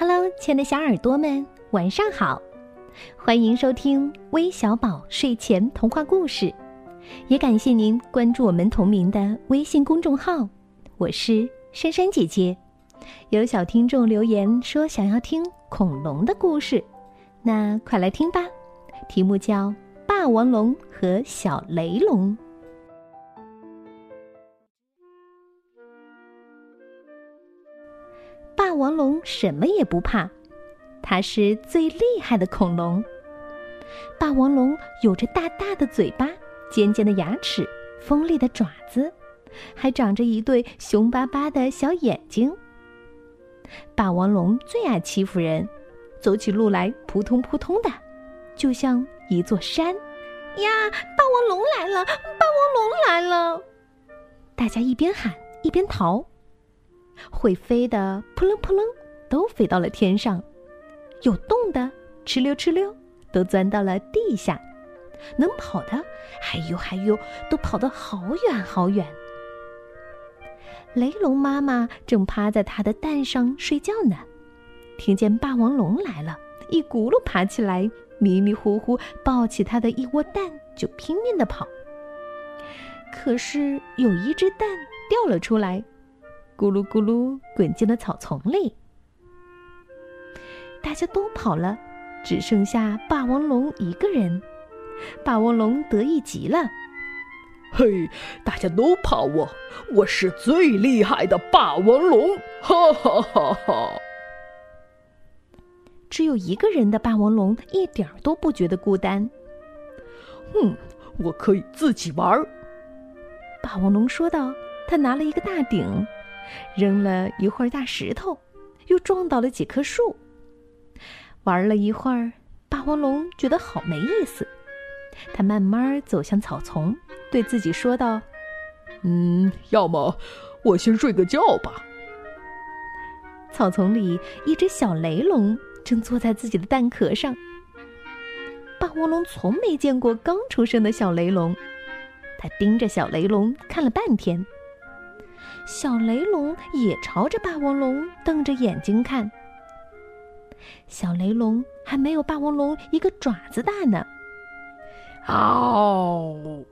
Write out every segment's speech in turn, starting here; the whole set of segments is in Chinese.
Hello，亲爱的小耳朵们，晚上好！欢迎收听微小宝睡前童话故事，也感谢您关注我们同名的微信公众号。我是珊珊姐姐。有小听众留言说想要听恐龙的故事，那快来听吧。题目叫《霸王龙和小雷龙》。王龙什么也不怕，它是最厉害的恐龙。霸王龙有着大大的嘴巴、尖尖的牙齿、锋利的爪子，还长着一对凶巴巴的小眼睛。霸王龙最爱欺负人，走起路来扑通扑通的，就像一座山。呀！霸王龙来了！霸王龙来了！大家一边喊一边逃。会飞的扑棱扑棱，都飞到了天上；有洞的哧溜哧溜，都钻到了地下；能跑的，还呦还呦，都跑得好远好远。雷龙妈妈正趴在它的蛋上睡觉呢，听见霸王龙来了，一骨碌爬起来，迷迷糊糊抱起它的一窝蛋，就拼命的跑。可是有一只蛋掉了出来。咕噜咕噜滚进了草丛里，大家都跑了，只剩下霸王龙一个人。霸王龙得意极了：“嘿，大家都怕我，我是最厉害的霸王龙！”哈哈哈哈！只有一个人的霸王龙一点都不觉得孤单。嗯，我可以自己玩。”霸王龙说道。他拿了一个大鼎。扔了一会儿大石头，又撞倒了几棵树。玩了一会儿，霸王龙觉得好没意思。他慢慢走向草丛，对自己说道：“嗯，要么我先睡个觉吧。”草丛里，一只小雷龙正坐在自己的蛋壳上。霸王龙从没见过刚出生的小雷龙，他盯着小雷龙看了半天。小雷龙也朝着霸王龙瞪着眼睛看。小雷龙还没有霸王龙一个爪子大呢。嗷！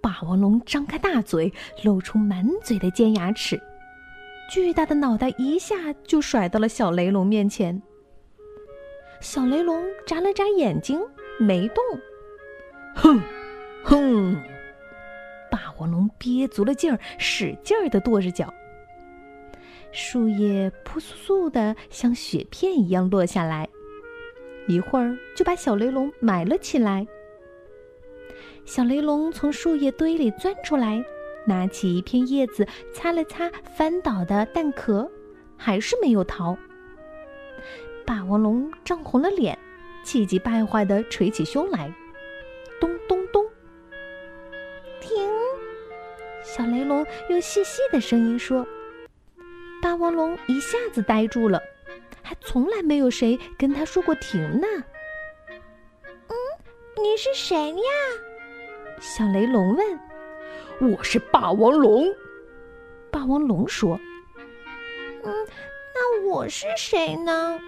霸王龙张开大嘴，露出满嘴的尖牙齿，巨大的脑袋一下就甩到了小雷龙面前。小雷龙眨了眨眼睛，没动。哼，哼。霸王龙憋足了劲儿，使劲儿的跺着脚。树叶扑簌簌的像雪片一样落下来，一会儿就把小雷龙埋了起来。小雷龙从树叶堆里钻出来，拿起一片叶子擦了擦翻倒的蛋壳，还是没有逃。霸王龙涨红了脸，气急败坏的捶起胸来，小雷龙用细细的声音说：“霸王龙一下子呆住了，还从来没有谁跟他说过停呢。”“嗯，你是谁呀？”小雷龙问。“我是霸王龙。”霸王龙说。“嗯，那我是谁呢？”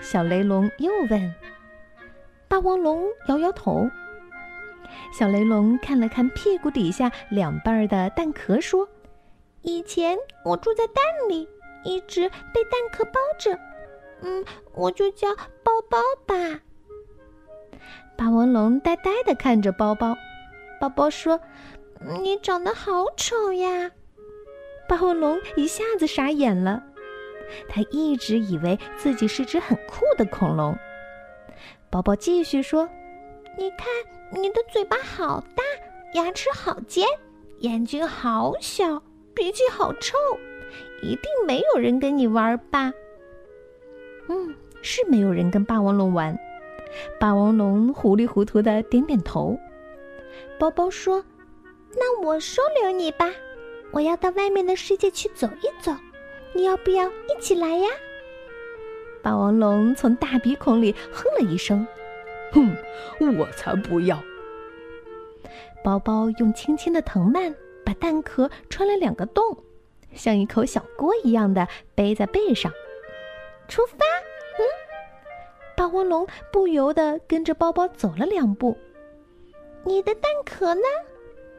小雷龙又问。霸王龙摇摇头。小雷龙看了看屁股底下两半的蛋壳，说：“以前我住在蛋里，一直被蛋壳包着。嗯，我就叫包包吧。”霸王龙呆呆的看着包包，包包说：“你长得好丑呀！”霸王龙一下子傻眼了，他一直以为自己是只很酷的恐龙。包包继续说：“你看。”你的嘴巴好大，牙齿好尖，眼睛好小，脾气好臭，一定没有人跟你玩吧？嗯，是没有人跟霸王龙玩。霸王龙糊里糊涂的点点头。包包说：“那我收留你吧，我要到外面的世界去走一走，你要不要一起来呀？”霸王龙从大鼻孔里哼了一声。哼，我才不要！包包用轻轻的藤蔓把蛋壳穿了两个洞，像一口小锅一样的背在背上。出发！嗯霸王龙不由得跟着包包走了两步。“你的蛋壳呢？”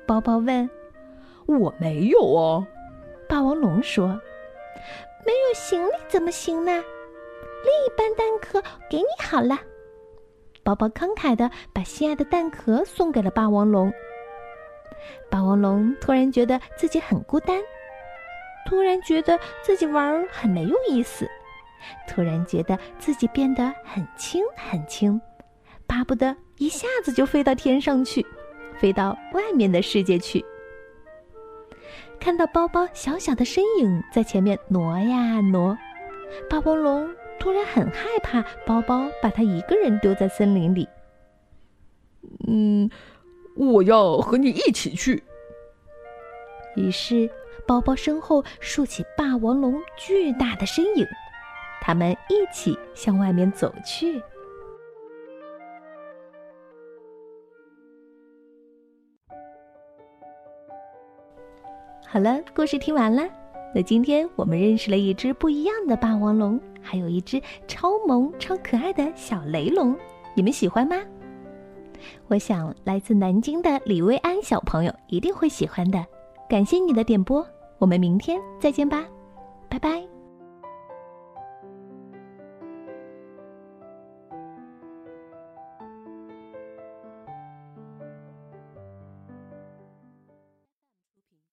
包包问。“我没有啊。”霸王龙说。“没有行李怎么行呢？另一半蛋壳给你好了。”包包慷慨的把心爱的蛋壳送给了霸王龙。霸王龙突然觉得自己很孤单，突然觉得自己玩很没有意思，突然觉得自己变得很轻很轻，巴不得一下子就飞到天上去，飞到外面的世界去。看到包包小小的身影在前面挪呀挪，霸王龙突然很害怕包包把他一个人丢在森林里。嗯。我要和你一起去。于是，包包身后竖起霸王龙巨大的身影，他们一起向外面走去。好了，故事听完了。那今天我们认识了一只不一样的霸王龙，还有一只超萌、超可爱的小雷龙，你们喜欢吗？我想，来自南京的李薇安小朋友一定会喜欢的。感谢你的点播，我们明天再见吧，拜拜。